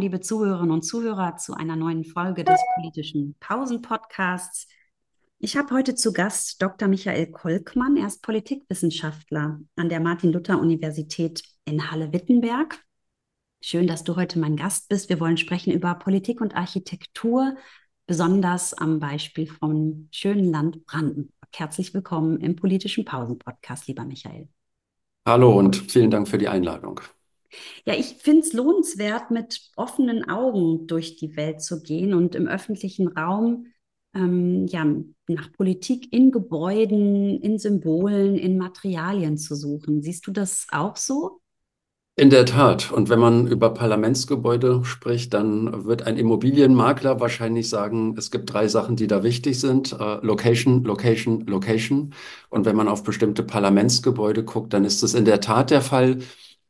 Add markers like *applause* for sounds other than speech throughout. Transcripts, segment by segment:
liebe Zuhörerinnen und Zuhörer, zu einer neuen Folge des politischen Pausen-Podcasts. Ich habe heute zu Gast Dr. Michael Kolkmann. Er ist Politikwissenschaftler an der Martin-Luther-Universität in Halle-Wittenberg. Schön, dass du heute mein Gast bist. Wir wollen sprechen über Politik und Architektur, besonders am Beispiel vom schönen Land Brandenburg. Herzlich willkommen im politischen Pausen-Podcast, lieber Michael. Hallo und vielen Dank für die Einladung. Ja, ich finde es lohnenswert, mit offenen Augen durch die Welt zu gehen und im öffentlichen Raum ähm, ja, nach Politik in Gebäuden, in Symbolen, in Materialien zu suchen. Siehst du das auch so? In der Tat. Und wenn man über Parlamentsgebäude spricht, dann wird ein Immobilienmakler wahrscheinlich sagen, es gibt drei Sachen, die da wichtig sind. Äh, Location, Location, Location. Und wenn man auf bestimmte Parlamentsgebäude guckt, dann ist es in der Tat der Fall,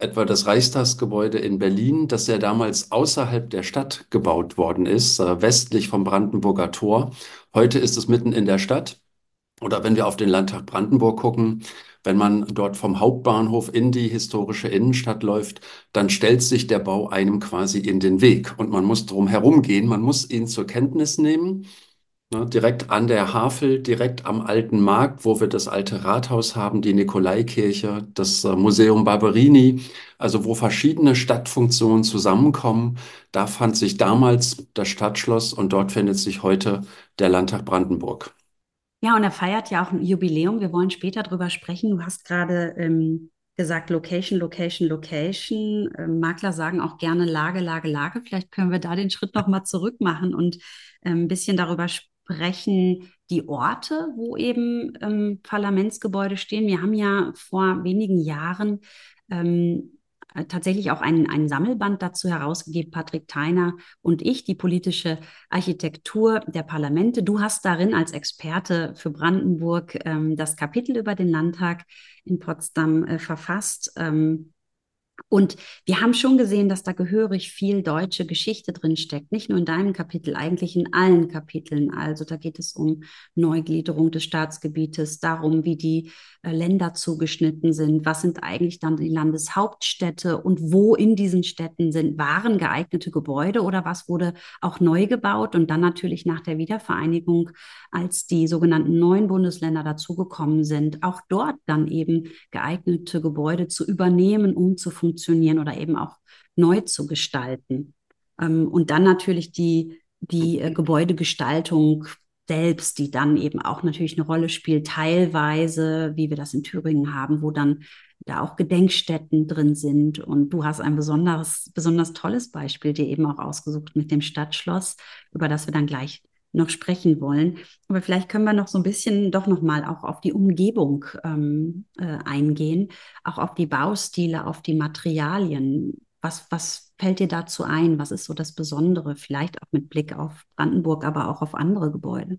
etwa das Reichstagsgebäude in Berlin, das ja damals außerhalb der Stadt gebaut worden ist, äh, westlich vom Brandenburger Tor. Heute ist es mitten in der Stadt. Oder wenn wir auf den Landtag Brandenburg gucken, wenn man dort vom Hauptbahnhof in die historische Innenstadt läuft, dann stellt sich der Bau einem quasi in den Weg und man muss drum herumgehen, man muss ihn zur Kenntnis nehmen Ne, direkt an der Havel, direkt am alten Markt, wo wir das alte Rathaus haben, die Nikolaikirche, das äh, Museum Barberini, also wo verschiedene Stadtfunktionen zusammenkommen. Da fand sich damals das Stadtschloss und dort findet sich heute der Landtag Brandenburg. Ja, und er feiert ja auch ein Jubiläum. Wir wollen später drüber sprechen. Du hast gerade ähm, gesagt, Location, Location, Location. Ähm, Makler sagen auch gerne Lage, Lage, Lage. Vielleicht können wir da den Schritt nochmal zurück machen und ähm, ein bisschen darüber sprechen besprechen die Orte, wo eben ähm, Parlamentsgebäude stehen. Wir haben ja vor wenigen Jahren ähm, äh, tatsächlich auch ein, ein Sammelband dazu herausgegeben, Patrick Theiner und ich, die politische Architektur der Parlamente. Du hast darin als Experte für Brandenburg ähm, das Kapitel über den Landtag in Potsdam äh, verfasst. Ähm, und wir haben schon gesehen, dass da gehörig viel deutsche Geschichte drin steckt. Nicht nur in deinem Kapitel, eigentlich in allen Kapiteln. Also da geht es um Neugliederung des Staatsgebietes, darum, wie die äh, Länder zugeschnitten sind, was sind eigentlich dann die Landeshauptstädte und wo in diesen Städten sind, waren geeignete Gebäude oder was wurde auch neu gebaut. Und dann natürlich nach der Wiedervereinigung, als die sogenannten neuen Bundesländer dazugekommen sind, auch dort dann eben geeignete Gebäude zu übernehmen, um zu funktionieren funktionieren oder eben auch neu zu gestalten. Ähm, und dann natürlich die, die äh, Gebäudegestaltung selbst, die dann eben auch natürlich eine Rolle spielt, teilweise, wie wir das in Thüringen haben, wo dann da auch Gedenkstätten drin sind. Und du hast ein besonderes, besonders tolles Beispiel dir eben auch ausgesucht mit dem Stadtschloss, über das wir dann gleich noch sprechen wollen. Aber vielleicht können wir noch so ein bisschen doch noch mal auch auf die Umgebung ähm, äh, eingehen, auch auf die Baustile, auf die Materialien. Was, was fällt dir dazu ein? Was ist so das Besondere? Vielleicht auch mit Blick auf Brandenburg, aber auch auf andere Gebäude.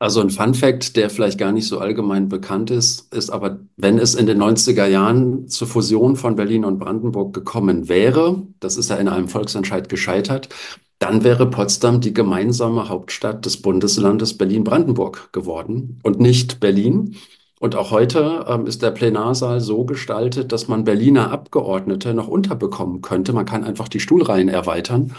Also ein Fun Fact, der vielleicht gar nicht so allgemein bekannt ist, ist aber, wenn es in den 90er Jahren zur Fusion von Berlin und Brandenburg gekommen wäre, das ist ja in einem Volksentscheid gescheitert, dann wäre Potsdam die gemeinsame Hauptstadt des Bundeslandes Berlin-Brandenburg geworden und nicht Berlin. Und auch heute ähm, ist der Plenarsaal so gestaltet, dass man Berliner Abgeordnete noch unterbekommen könnte. Man kann einfach die Stuhlreihen erweitern.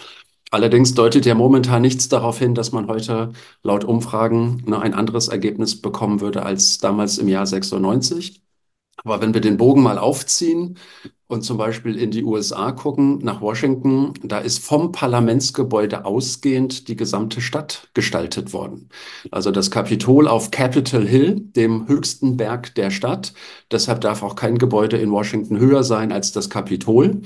Allerdings deutet ja momentan nichts darauf hin, dass man heute laut Umfragen ne, ein anderes Ergebnis bekommen würde als damals im Jahr 96. Aber wenn wir den Bogen mal aufziehen und zum Beispiel in die USA gucken, nach Washington, da ist vom Parlamentsgebäude ausgehend die gesamte Stadt gestaltet worden. Also das Kapitol auf Capitol Hill, dem höchsten Berg der Stadt. Deshalb darf auch kein Gebäude in Washington höher sein als das Kapitol.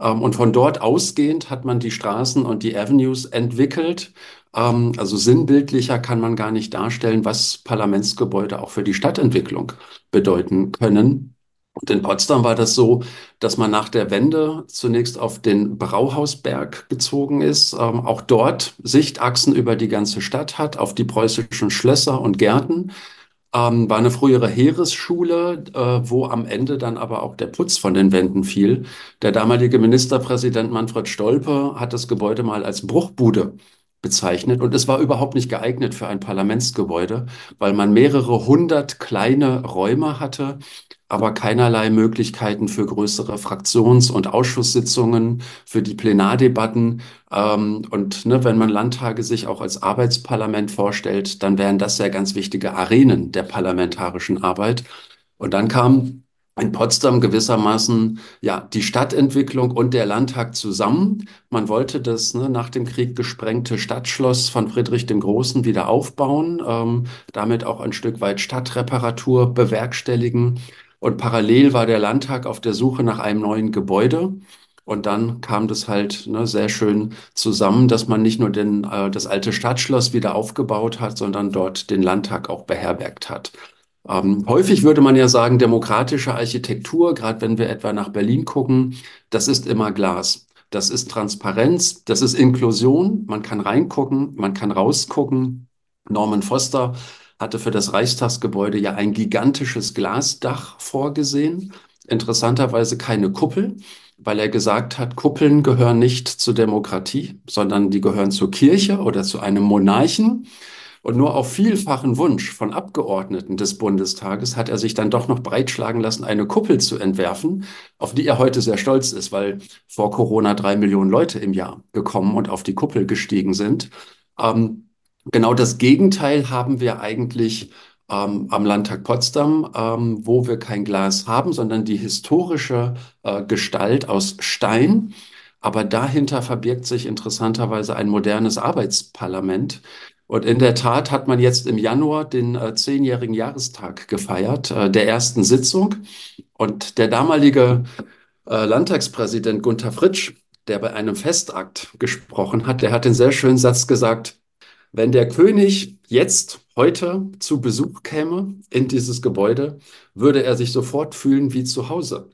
Ähm, und von dort ausgehend hat man die Straßen und die Avenues entwickelt. Ähm, also sinnbildlicher kann man gar nicht darstellen, was Parlamentsgebäude auch für die Stadtentwicklung bedeuten können. Und in Potsdam war das so, dass man nach der Wende zunächst auf den Brauhausberg gezogen ist, ähm, auch dort Sichtachsen über die ganze Stadt hat, auf die preußischen Schlösser und Gärten. Ähm, war eine frühere Heeresschule, äh, wo am Ende dann aber auch der Putz von den Wänden fiel. Der damalige Ministerpräsident Manfred Stolpe hat das Gebäude mal als Bruchbude bezeichnet und es war überhaupt nicht geeignet für ein Parlamentsgebäude, weil man mehrere hundert kleine Räume hatte aber keinerlei Möglichkeiten für größere Fraktions- und Ausschusssitzungen, für die Plenardebatten. Ähm, und ne, wenn man Landtage sich auch als Arbeitsparlament vorstellt, dann wären das ja ganz wichtige Arenen der parlamentarischen Arbeit. Und dann kam in Potsdam gewissermaßen ja die Stadtentwicklung und der Landtag zusammen. Man wollte das ne, nach dem Krieg gesprengte Stadtschloss von Friedrich dem Großen wieder aufbauen, ähm, damit auch ein Stück weit Stadtreparatur bewerkstelligen. Und parallel war der Landtag auf der Suche nach einem neuen Gebäude. Und dann kam das halt ne, sehr schön zusammen, dass man nicht nur den, äh, das alte Stadtschloss wieder aufgebaut hat, sondern dort den Landtag auch beherbergt hat. Ähm, häufig würde man ja sagen, demokratische Architektur, gerade wenn wir etwa nach Berlin gucken, das ist immer Glas. Das ist Transparenz, das ist Inklusion. Man kann reingucken, man kann rausgucken. Norman Foster hatte für das Reichstagsgebäude ja ein gigantisches Glasdach vorgesehen. Interessanterweise keine Kuppel, weil er gesagt hat, Kuppeln gehören nicht zur Demokratie, sondern die gehören zur Kirche oder zu einem Monarchen. Und nur auf vielfachen Wunsch von Abgeordneten des Bundestages hat er sich dann doch noch breitschlagen lassen, eine Kuppel zu entwerfen, auf die er heute sehr stolz ist, weil vor Corona drei Millionen Leute im Jahr gekommen und auf die Kuppel gestiegen sind. Ähm, genau das Gegenteil haben wir eigentlich ähm, am Landtag Potsdam, ähm, wo wir kein Glas haben, sondern die historische äh, Gestalt aus Stein. Aber dahinter verbirgt sich interessanterweise ein modernes Arbeitsparlament, und in der Tat hat man jetzt im Januar den äh, zehnjährigen Jahrestag gefeiert, äh, der ersten Sitzung. Und der damalige äh, Landtagspräsident Gunther Fritsch, der bei einem Festakt gesprochen hat, der hat den sehr schönen Satz gesagt, wenn der König jetzt, heute zu Besuch käme in dieses Gebäude, würde er sich sofort fühlen wie zu Hause.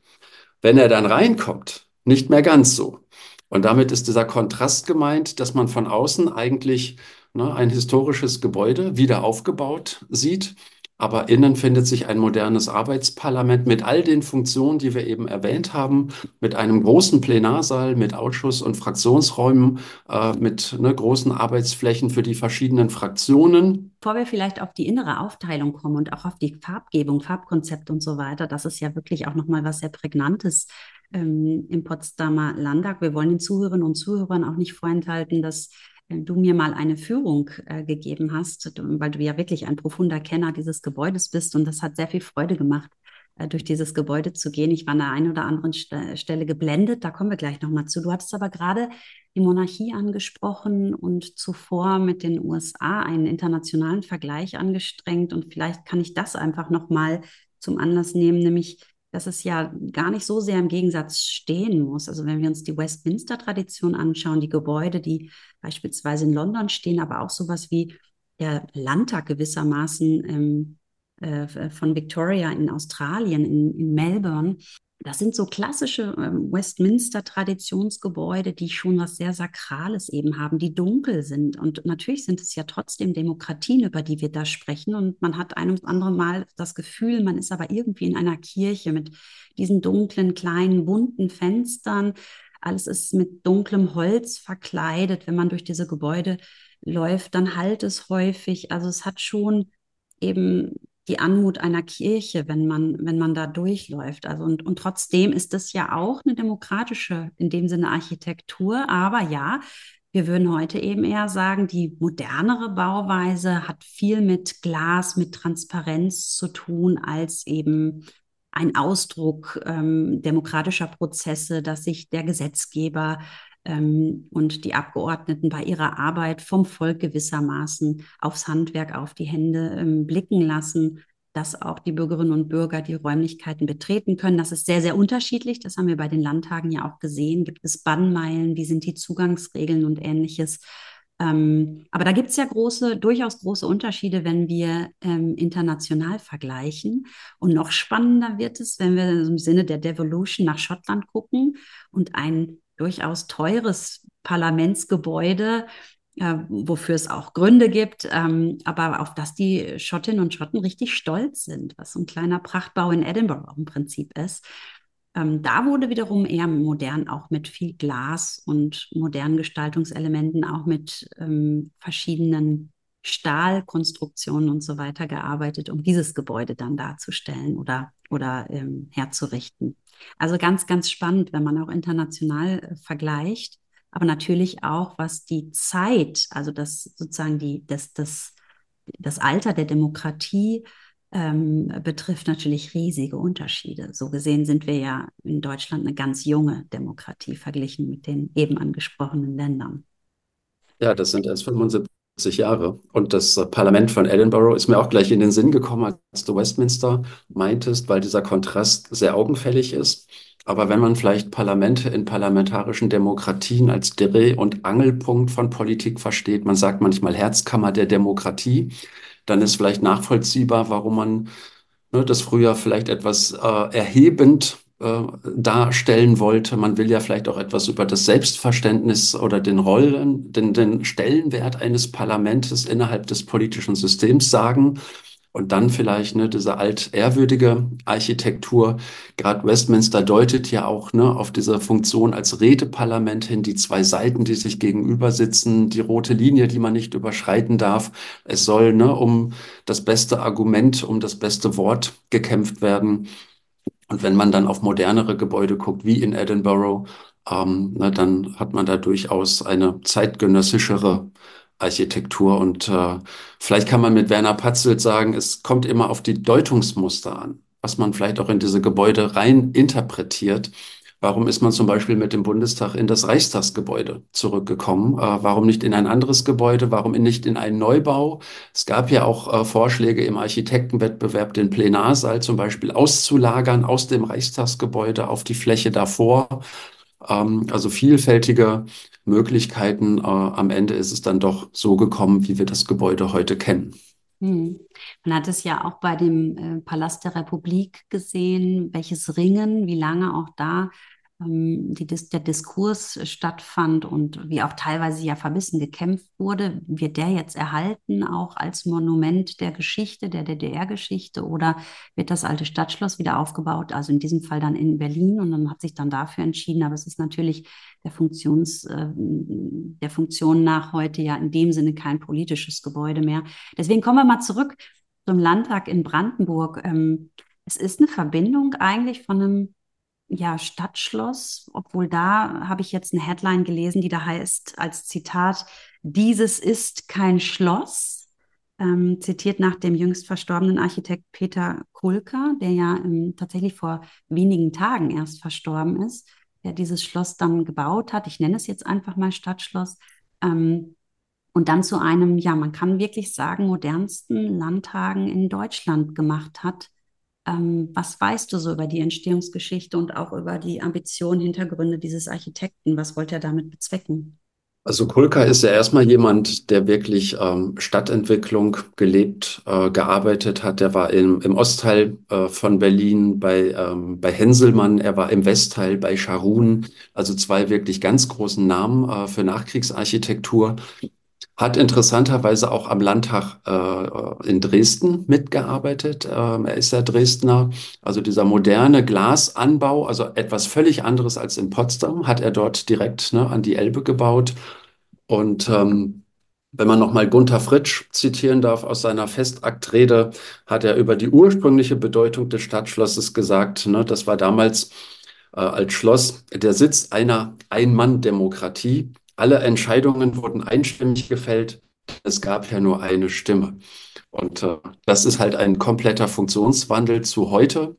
Wenn er dann reinkommt, nicht mehr ganz so. Und damit ist dieser Kontrast gemeint, dass man von außen eigentlich ne, ein historisches Gebäude wieder aufgebaut sieht. Aber innen findet sich ein modernes Arbeitsparlament mit all den Funktionen, die wir eben erwähnt haben, mit einem großen Plenarsaal, mit Ausschuss- und Fraktionsräumen, äh, mit ne, großen Arbeitsflächen für die verschiedenen Fraktionen. Bevor wir vielleicht auf die innere Aufteilung kommen und auch auf die Farbgebung, Farbkonzept und so weiter, das ist ja wirklich auch nochmal was sehr Prägnantes ähm, im Potsdamer Landtag. Wir wollen den Zuhörerinnen und Zuhörern auch nicht vorenthalten, dass du mir mal eine Führung äh, gegeben hast, weil du ja wirklich ein profunder Kenner dieses Gebäudes bist und das hat sehr viel Freude gemacht, äh, durch dieses Gebäude zu gehen. Ich war an der einen oder anderen St Stelle geblendet, da kommen wir gleich nochmal zu. Du hattest aber gerade die Monarchie angesprochen und zuvor mit den USA einen internationalen Vergleich angestrengt und vielleicht kann ich das einfach nochmal zum Anlass nehmen, nämlich dass es ja gar nicht so sehr im Gegensatz stehen muss. Also wenn wir uns die Westminster-Tradition anschauen, die Gebäude, die beispielsweise in London stehen, aber auch sowas wie der Landtag gewissermaßen ähm, äh, von Victoria in Australien, in, in Melbourne, das sind so klassische ähm, Westminster-Traditionsgebäude, die schon was sehr Sakrales eben haben, die dunkel sind. Und natürlich sind es ja trotzdem Demokratien, über die wir da sprechen. Und man hat ein und andere Mal das Gefühl, man ist aber irgendwie in einer Kirche mit diesen dunklen, kleinen, bunten Fenstern. Alles ist mit dunklem Holz verkleidet. Wenn man durch diese Gebäude läuft, dann halt es häufig. Also es hat schon eben die Anmut einer Kirche, wenn man, wenn man da durchläuft. Also und, und trotzdem ist das ja auch eine demokratische, in dem Sinne Architektur. Aber ja, wir würden heute eben eher sagen, die modernere Bauweise hat viel mit Glas, mit Transparenz zu tun, als eben ein Ausdruck ähm, demokratischer Prozesse, dass sich der Gesetzgeber ähm, und die Abgeordneten bei ihrer Arbeit vom Volk gewissermaßen aufs Handwerk, auf die Hände ähm, blicken lassen, dass auch die Bürgerinnen und Bürger die Räumlichkeiten betreten können. Das ist sehr, sehr unterschiedlich. Das haben wir bei den Landtagen ja auch gesehen. Gibt es Bannmeilen? Wie sind die Zugangsregeln und ähnliches? Ähm, aber da gibt es ja große, durchaus große Unterschiede, wenn wir ähm, international vergleichen. Und noch spannender wird es, wenn wir im Sinne der Devolution nach Schottland gucken und ein durchaus teures Parlamentsgebäude, äh, wofür es auch Gründe gibt, ähm, aber auf das die Schottinnen und Schotten richtig stolz sind, was so ein kleiner Prachtbau in Edinburgh im Prinzip ist. Ähm, da wurde wiederum eher modern, auch mit viel Glas und modernen Gestaltungselementen, auch mit ähm, verschiedenen Stahlkonstruktionen und so weiter gearbeitet, um dieses Gebäude dann darzustellen oder oder ähm, herzurichten. Also ganz, ganz spannend, wenn man auch international äh, vergleicht, aber natürlich auch, was die Zeit, also das sozusagen die, das, das, das Alter der Demokratie ähm, betrifft natürlich riesige Unterschiede. So gesehen sind wir ja in Deutschland eine ganz junge Demokratie verglichen mit den eben angesprochenen Ländern. Ja, das sind erst 75 Jahre. Und das Parlament von Edinburgh ist mir auch gleich in den Sinn gekommen, als du Westminster meintest, weil dieser Kontrast sehr augenfällig ist. Aber wenn man vielleicht Parlamente in parlamentarischen Demokratien als Dreh- und Angelpunkt von Politik versteht, man sagt manchmal Herzkammer der Demokratie, dann ist vielleicht nachvollziehbar, warum man ne, das früher vielleicht etwas äh, erhebend äh, darstellen wollte. Man will ja vielleicht auch etwas über das Selbstverständnis oder den Rollen, den, den Stellenwert eines Parlaments innerhalb des politischen Systems sagen. Und dann vielleicht ne, diese altehrwürdige Architektur. Gerade Westminster deutet ja auch ne, auf diese Funktion als Redeparlament hin, die zwei Seiten, die sich gegenüber sitzen, die rote Linie, die man nicht überschreiten darf. Es soll ne, um das beste Argument, um das beste Wort gekämpft werden. Und wenn man dann auf modernere Gebäude guckt, wie in Edinburgh, ähm, ne, dann hat man da durchaus eine zeitgenössischere Architektur. Und äh, vielleicht kann man mit Werner Patzelt sagen, es kommt immer auf die Deutungsmuster an, was man vielleicht auch in diese Gebäude rein interpretiert. Warum ist man zum Beispiel mit dem Bundestag in das Reichstagsgebäude zurückgekommen? Äh, warum nicht in ein anderes Gebäude? Warum nicht in einen Neubau? Es gab ja auch äh, Vorschläge im Architektenwettbewerb, den Plenarsaal zum Beispiel auszulagern aus dem Reichstagsgebäude auf die Fläche davor. Ähm, also vielfältige Möglichkeiten. Äh, am Ende ist es dann doch so gekommen, wie wir das Gebäude heute kennen. Hm. Man hat es ja auch bei dem äh, Palast der Republik gesehen, welches Ringen, wie lange auch da die, der Diskurs stattfand und wie auch teilweise ja verbissen gekämpft wurde, wird der jetzt erhalten, auch als Monument der Geschichte, der DDR-Geschichte, oder wird das alte Stadtschloss wieder aufgebaut, also in diesem Fall dann in Berlin und man hat sich dann dafür entschieden, aber es ist natürlich der, Funktions, äh, der Funktion nach heute ja in dem Sinne kein politisches Gebäude mehr. Deswegen kommen wir mal zurück zum Landtag in Brandenburg. Ähm, es ist eine Verbindung eigentlich von einem ja, Stadtschloss, obwohl da habe ich jetzt eine Headline gelesen, die da heißt als Zitat, dieses ist kein Schloss, ähm, zitiert nach dem jüngst verstorbenen Architekt Peter Kulka, der ja ähm, tatsächlich vor wenigen Tagen erst verstorben ist, der dieses Schloss dann gebaut hat. Ich nenne es jetzt einfach mal Stadtschloss. Ähm, und dann zu einem, ja, man kann wirklich sagen, modernsten Landtagen in Deutschland gemacht hat ähm, was weißt du so über die Entstehungsgeschichte und auch über die Ambitionen, Hintergründe dieses Architekten? Was wollte er damit bezwecken? Also Kulka ist ja erstmal jemand, der wirklich ähm, Stadtentwicklung gelebt, äh, gearbeitet hat. Er war im, im Ostteil äh, von Berlin bei, ähm, bei Henselmann, er war im Westteil bei Scharun, also zwei wirklich ganz großen Namen äh, für Nachkriegsarchitektur hat interessanterweise auch am Landtag äh, in Dresden mitgearbeitet. Ähm, er ist ja Dresdner. Also dieser moderne Glasanbau, also etwas völlig anderes als in Potsdam, hat er dort direkt ne, an die Elbe gebaut. Und ähm, wenn man nochmal Gunther Fritsch zitieren darf aus seiner Festaktrede, hat er über die ursprüngliche Bedeutung des Stadtschlosses gesagt, ne, das war damals äh, als Schloss der Sitz einer Ein-Mann-Demokratie alle Entscheidungen wurden einstimmig gefällt. Es gab ja nur eine Stimme. Und äh, das ist halt ein kompletter Funktionswandel zu heute.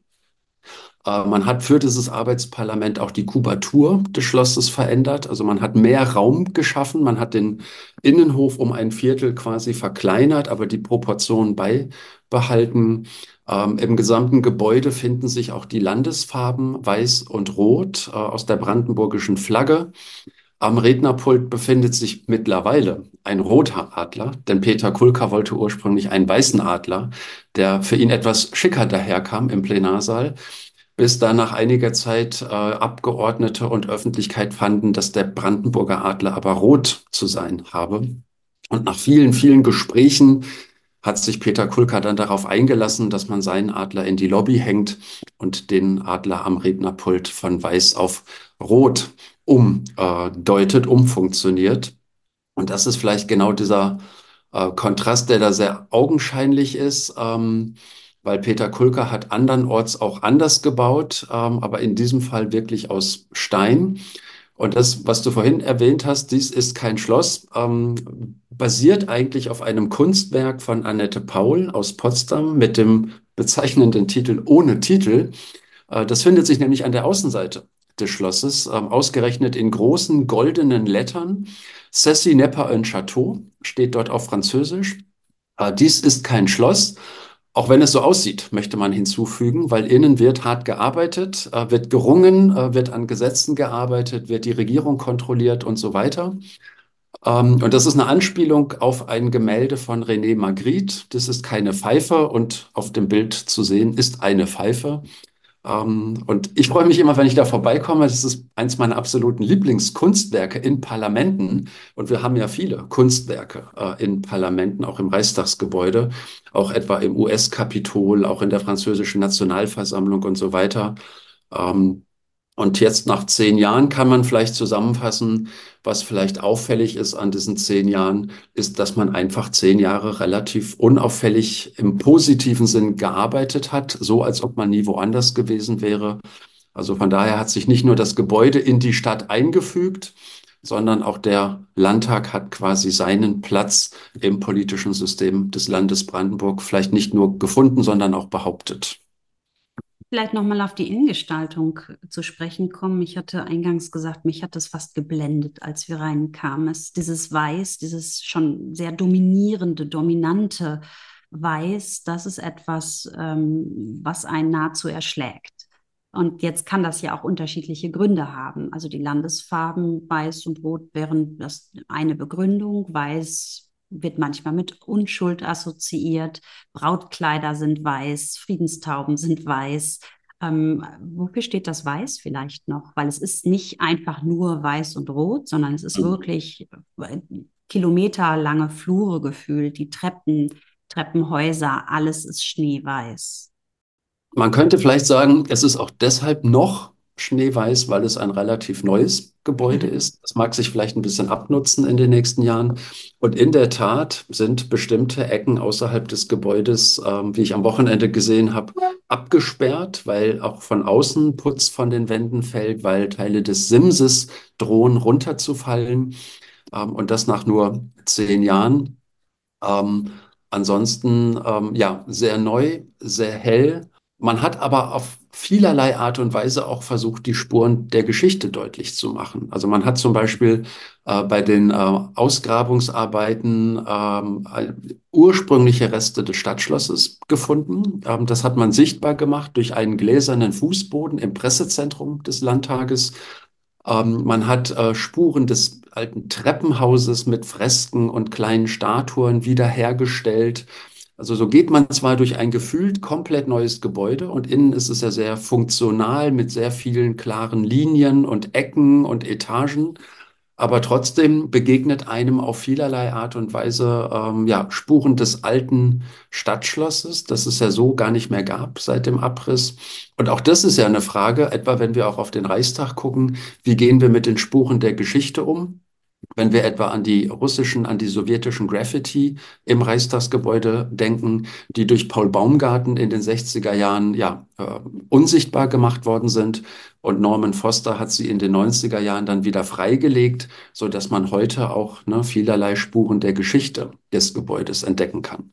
Äh, man hat für dieses Arbeitsparlament auch die Kubatur des Schlosses verändert. Also man hat mehr Raum geschaffen. Man hat den Innenhof um ein Viertel quasi verkleinert, aber die Proportionen beibehalten. Ähm, Im gesamten Gebäude finden sich auch die Landesfarben Weiß und Rot äh, aus der brandenburgischen Flagge. Am Rednerpult befindet sich mittlerweile ein roter Adler, denn Peter Kulka wollte ursprünglich einen weißen Adler, der für ihn etwas schicker daherkam im Plenarsaal, bis dann nach einiger Zeit äh, Abgeordnete und Öffentlichkeit fanden, dass der Brandenburger Adler aber rot zu sein habe. Und nach vielen, vielen Gesprächen hat sich Peter Kulka dann darauf eingelassen, dass man seinen Adler in die Lobby hängt und den Adler am Rednerpult von weiß auf rot umdeutet, äh, umfunktioniert. Und das ist vielleicht genau dieser äh, Kontrast, der da sehr augenscheinlich ist. Ähm, weil Peter Kulka hat andernorts auch anders gebaut, ähm, aber in diesem Fall wirklich aus Stein. Und das, was du vorhin erwähnt hast, dies ist kein Schloss, ähm, basiert eigentlich auf einem Kunstwerk von Annette Paul aus Potsdam mit dem bezeichnenden Titel Ohne Titel. Äh, das findet sich nämlich an der Außenseite des Schlosses, ähm, ausgerechnet in großen goldenen Lettern. Cessy n'est pas un château steht dort auf Französisch. Äh, dies ist kein Schloss, auch wenn es so aussieht, möchte man hinzufügen, weil innen wird hart gearbeitet, äh, wird gerungen, äh, wird an Gesetzen gearbeitet, wird die Regierung kontrolliert und so weiter. Ähm, und das ist eine Anspielung auf ein Gemälde von René Magritte. Das ist keine Pfeife und auf dem Bild zu sehen ist eine Pfeife. Ähm, und ich freue mich immer, wenn ich da vorbeikomme. Das ist eins meiner absoluten Lieblingskunstwerke in Parlamenten. Und wir haben ja viele Kunstwerke äh, in Parlamenten, auch im Reichstagsgebäude, auch etwa im US-Kapitol, auch in der französischen Nationalversammlung und so weiter. Ähm, und jetzt nach zehn Jahren kann man vielleicht zusammenfassen, was vielleicht auffällig ist an diesen zehn Jahren, ist, dass man einfach zehn Jahre relativ unauffällig im positiven Sinn gearbeitet hat, so als ob man nie woanders gewesen wäre. Also von daher hat sich nicht nur das Gebäude in die Stadt eingefügt, sondern auch der Landtag hat quasi seinen Platz im politischen System des Landes Brandenburg vielleicht nicht nur gefunden, sondern auch behauptet. Vielleicht nochmal auf die Innengestaltung zu sprechen kommen. Ich hatte eingangs gesagt, mich hat das fast geblendet, als wir reinkamen. Es, dieses Weiß, dieses schon sehr dominierende, dominante Weiß, das ist etwas, ähm, was einen nahezu erschlägt. Und jetzt kann das ja auch unterschiedliche Gründe haben. Also die Landesfarben Weiß und Rot wären das eine Begründung. Weiß wird manchmal mit Unschuld assoziiert. Brautkleider sind weiß, Friedenstauben sind weiß. Ähm, wofür steht das Weiß vielleicht noch? Weil es ist nicht einfach nur weiß und rot, sondern es ist mhm. wirklich äh, kilometerlange Flure gefühlt, die Treppen, Treppenhäuser, alles ist schneeweiß. Man könnte vielleicht sagen, es ist auch deshalb noch schneeweiß, weil es ein relativ neues Gebäude mhm. ist. Das mag sich vielleicht ein bisschen abnutzen in den nächsten Jahren. Und in der Tat sind bestimmte Ecken außerhalb des Gebäudes, ähm, wie ich am Wochenende gesehen habe, abgesperrt, weil auch von außen Putz von den Wänden fällt, weil Teile des Simses drohen runterzufallen. Ähm, und das nach nur zehn Jahren. Ähm, ansonsten, ähm, ja, sehr neu, sehr hell. Man hat aber auf vielerlei Art und Weise auch versucht, die Spuren der Geschichte deutlich zu machen. Also man hat zum Beispiel äh, bei den äh, Ausgrabungsarbeiten ähm, ursprüngliche Reste des Stadtschlosses gefunden. Ähm, das hat man sichtbar gemacht durch einen gläsernen Fußboden im Pressezentrum des Landtages. Ähm, man hat äh, Spuren des alten Treppenhauses mit Fresken und kleinen Statuen wiederhergestellt. Also so geht man zwar durch ein gefühlt komplett neues Gebäude und innen ist es ja sehr funktional mit sehr vielen klaren Linien und Ecken und Etagen, aber trotzdem begegnet einem auf vielerlei Art und Weise ähm, ja, Spuren des alten Stadtschlosses, das es ja so gar nicht mehr gab seit dem Abriss. Und auch das ist ja eine Frage, etwa wenn wir auch auf den Reichstag gucken, wie gehen wir mit den Spuren der Geschichte um? Wenn wir etwa an die russischen, an die sowjetischen Graffiti im Reichstagsgebäude denken, die durch Paul Baumgarten in den 60er Jahren ja, äh, unsichtbar gemacht worden sind. Und Norman Foster hat sie in den 90er Jahren dann wieder freigelegt, so dass man heute auch ne, vielerlei Spuren der Geschichte des Gebäudes entdecken kann.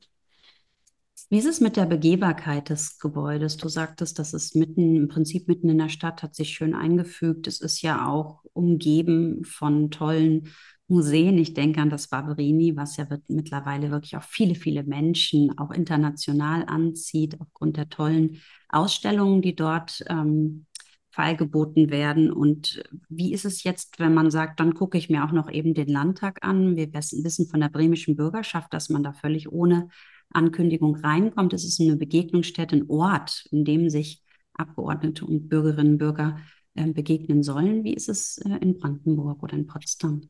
Wie ist es mit der Begehbarkeit des Gebäudes? Du sagtest, das ist mitten, im Prinzip mitten in der Stadt, hat sich schön eingefügt. Es ist ja auch umgeben von tollen Museen. Ich denke an das Barberini, was ja mittlerweile wirklich auch viele, viele Menschen auch international anzieht, aufgrund der tollen Ausstellungen, die dort ähm, feilgeboten werden. Und wie ist es jetzt, wenn man sagt, dann gucke ich mir auch noch eben den Landtag an? Wir wissen von der bremischen Bürgerschaft, dass man da völlig ohne Ankündigung reinkommt. Es ist eine Begegnungsstätte, ein Ort, in dem sich Abgeordnete und Bürgerinnen und Bürger begegnen sollen. Wie ist es äh, in Brandenburg oder in Potsdam?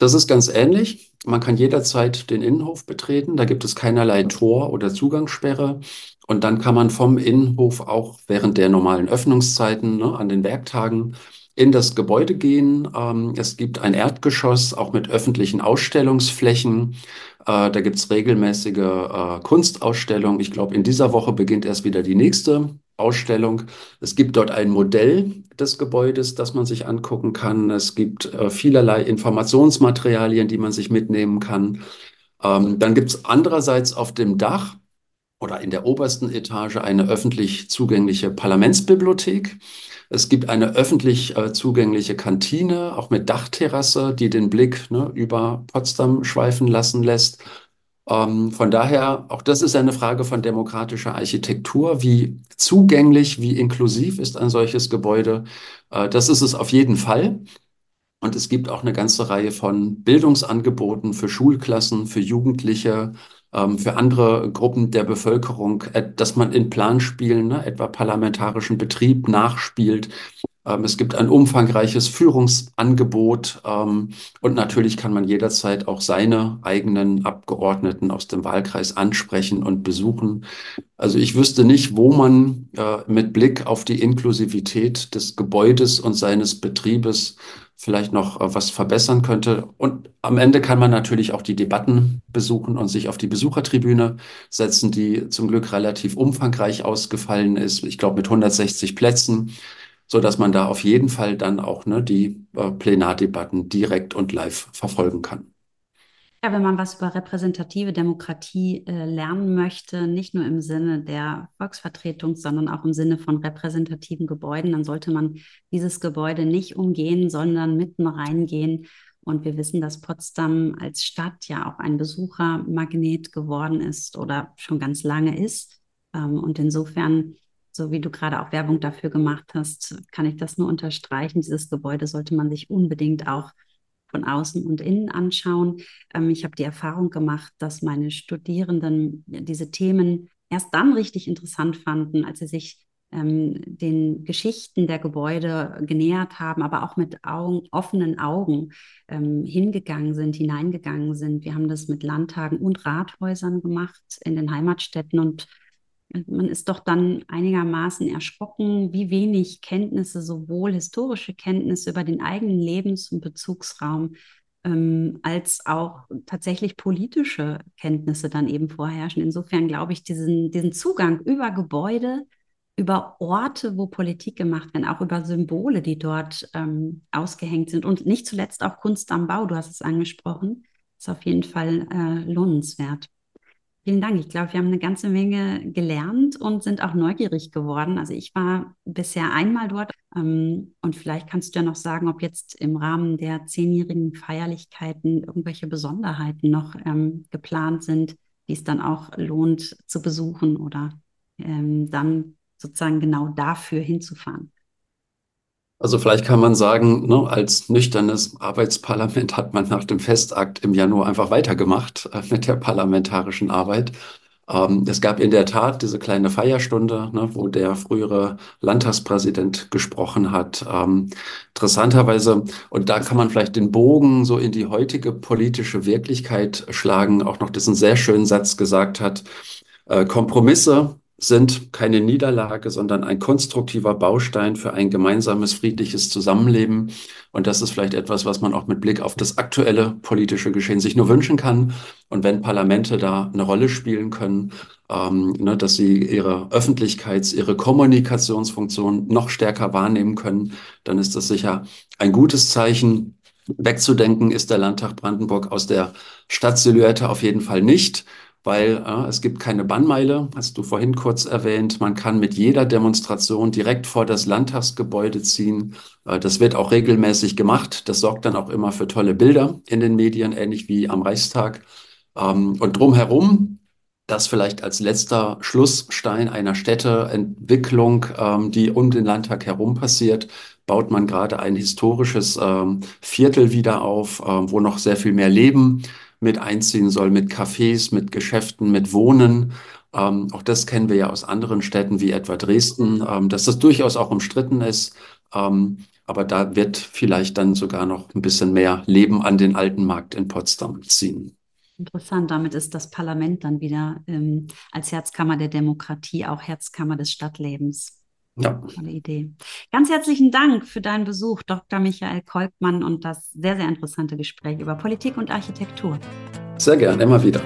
Das ist ganz ähnlich. Man kann jederzeit den Innenhof betreten. Da gibt es keinerlei Tor oder Zugangssperre. Und dann kann man vom Innenhof auch während der normalen Öffnungszeiten ne, an den Werktagen in das Gebäude gehen. Ähm, es gibt ein Erdgeschoss, auch mit öffentlichen Ausstellungsflächen. Äh, da gibt es regelmäßige äh, Kunstausstellungen. Ich glaube, in dieser Woche beginnt erst wieder die nächste Ausstellung. Es gibt dort ein Modell des Gebäudes, das man sich angucken kann. Es gibt äh, vielerlei Informationsmaterialien, die man sich mitnehmen kann. Ähm, dann gibt es andererseits auf dem Dach oder in der obersten Etage eine öffentlich zugängliche Parlamentsbibliothek. Es gibt eine öffentlich äh, zugängliche Kantine, auch mit Dachterrasse, die den Blick ne, über Potsdam schweifen lassen lässt. Ähm, von daher, auch das ist eine Frage von demokratischer Architektur. Wie zugänglich, wie inklusiv ist ein solches Gebäude? Äh, das ist es auf jeden Fall. Und es gibt auch eine ganze Reihe von Bildungsangeboten für Schulklassen, für Jugendliche, ähm, für andere Gruppen der Bevölkerung, äh, dass man in Planspielen, ne, etwa parlamentarischen Betrieb, nachspielt. Ähm, es gibt ein umfangreiches Führungsangebot ähm, und natürlich kann man jederzeit auch seine eigenen Abgeordneten aus dem Wahlkreis ansprechen und besuchen. Also ich wüsste nicht, wo man äh, mit Blick auf die Inklusivität des Gebäudes und seines Betriebes vielleicht noch äh, was verbessern könnte. Und am Ende kann man natürlich auch die Debatten besuchen und sich auf die Besuchertribüne setzen, die zum Glück relativ umfangreich ausgefallen ist. Ich glaube mit 160 Plätzen, so dass man da auf jeden Fall dann auch ne, die äh, Plenardebatten direkt und live verfolgen kann. Ja, wenn man was über repräsentative Demokratie äh, lernen möchte, nicht nur im Sinne der Volksvertretung, sondern auch im Sinne von repräsentativen Gebäuden, dann sollte man dieses Gebäude nicht umgehen, sondern mitten reingehen. Und wir wissen, dass Potsdam als Stadt ja auch ein Besuchermagnet geworden ist oder schon ganz lange ist. Ähm, und insofern, so wie du gerade auch Werbung dafür gemacht hast, kann ich das nur unterstreichen. Dieses Gebäude sollte man sich unbedingt auch von außen und innen anschauen. Ähm, ich habe die Erfahrung gemacht, dass meine Studierenden diese Themen erst dann richtig interessant fanden, als sie sich ähm, den Geschichten der Gebäude genähert haben, aber auch mit Augen, offenen Augen ähm, hingegangen sind, hineingegangen sind. Wir haben das mit Landtagen und Rathäusern gemacht in den Heimatstädten und man ist doch dann einigermaßen erschrocken, wie wenig Kenntnisse, sowohl historische Kenntnisse über den eigenen Lebens- und Bezugsraum, ähm, als auch tatsächlich politische Kenntnisse dann eben vorherrschen. Insofern glaube ich, diesen, diesen Zugang über Gebäude, über Orte, wo Politik gemacht wird, auch über Symbole, die dort ähm, ausgehängt sind und nicht zuletzt auch Kunst am Bau, du hast es angesprochen, ist auf jeden Fall äh, lohnenswert. Vielen Dank. Ich glaube, wir haben eine ganze Menge gelernt und sind auch neugierig geworden. Also ich war bisher einmal dort ähm, und vielleicht kannst du ja noch sagen, ob jetzt im Rahmen der zehnjährigen Feierlichkeiten irgendwelche Besonderheiten noch ähm, geplant sind, die es dann auch lohnt zu besuchen oder ähm, dann sozusagen genau dafür hinzufahren. Also vielleicht kann man sagen, ne, als nüchternes Arbeitsparlament hat man nach dem Festakt im Januar einfach weitergemacht äh, *laughs* mit der parlamentarischen Arbeit. Ähm, es gab in der Tat diese kleine Feierstunde, ne, wo der frühere Landtagspräsident gesprochen hat. Ähm, interessanterweise, und da kann man vielleicht den Bogen so in die heutige politische Wirklichkeit schlagen, auch noch diesen sehr schönen Satz gesagt hat, äh, Kompromisse sind keine Niederlage, sondern ein konstruktiver Baustein für ein gemeinsames friedliches Zusammenleben. Und das ist vielleicht etwas, was man auch mit Blick auf das aktuelle politische Geschehen sich nur wünschen kann. Und wenn Parlamente da eine Rolle spielen können, ähm, ne, dass sie ihre Öffentlichkeits-, ihre Kommunikationsfunktion noch stärker wahrnehmen können, dann ist das sicher ein gutes Zeichen. Wegzudenken ist der Landtag Brandenburg aus der Stadtsilhouette auf jeden Fall nicht weil äh, es gibt keine Bannmeile, hast du vorhin kurz erwähnt. Man kann mit jeder Demonstration direkt vor das Landtagsgebäude ziehen. Äh, das wird auch regelmäßig gemacht. Das sorgt dann auch immer für tolle Bilder in den Medien, ähnlich wie am Reichstag. Ähm, und drumherum, das vielleicht als letzter Schlussstein einer Städteentwicklung, ähm, die um den Landtag herum passiert, baut man gerade ein historisches ähm, Viertel wieder auf, äh, wo noch sehr viel mehr Leben mit einziehen soll, mit Cafés, mit Geschäften, mit Wohnen. Ähm, auch das kennen wir ja aus anderen Städten wie etwa Dresden, ähm, dass das durchaus auch umstritten ist. Ähm, aber da wird vielleicht dann sogar noch ein bisschen mehr Leben an den alten Markt in Potsdam ziehen. Interessant, damit ist das Parlament dann wieder ähm, als Herzkammer der Demokratie auch Herzkammer des Stadtlebens. Ja. Tolle Idee. Ganz herzlichen Dank für deinen Besuch, Dr. Michael Kolkmann, und das sehr, sehr interessante Gespräch über Politik und Architektur. Sehr gern, immer wieder.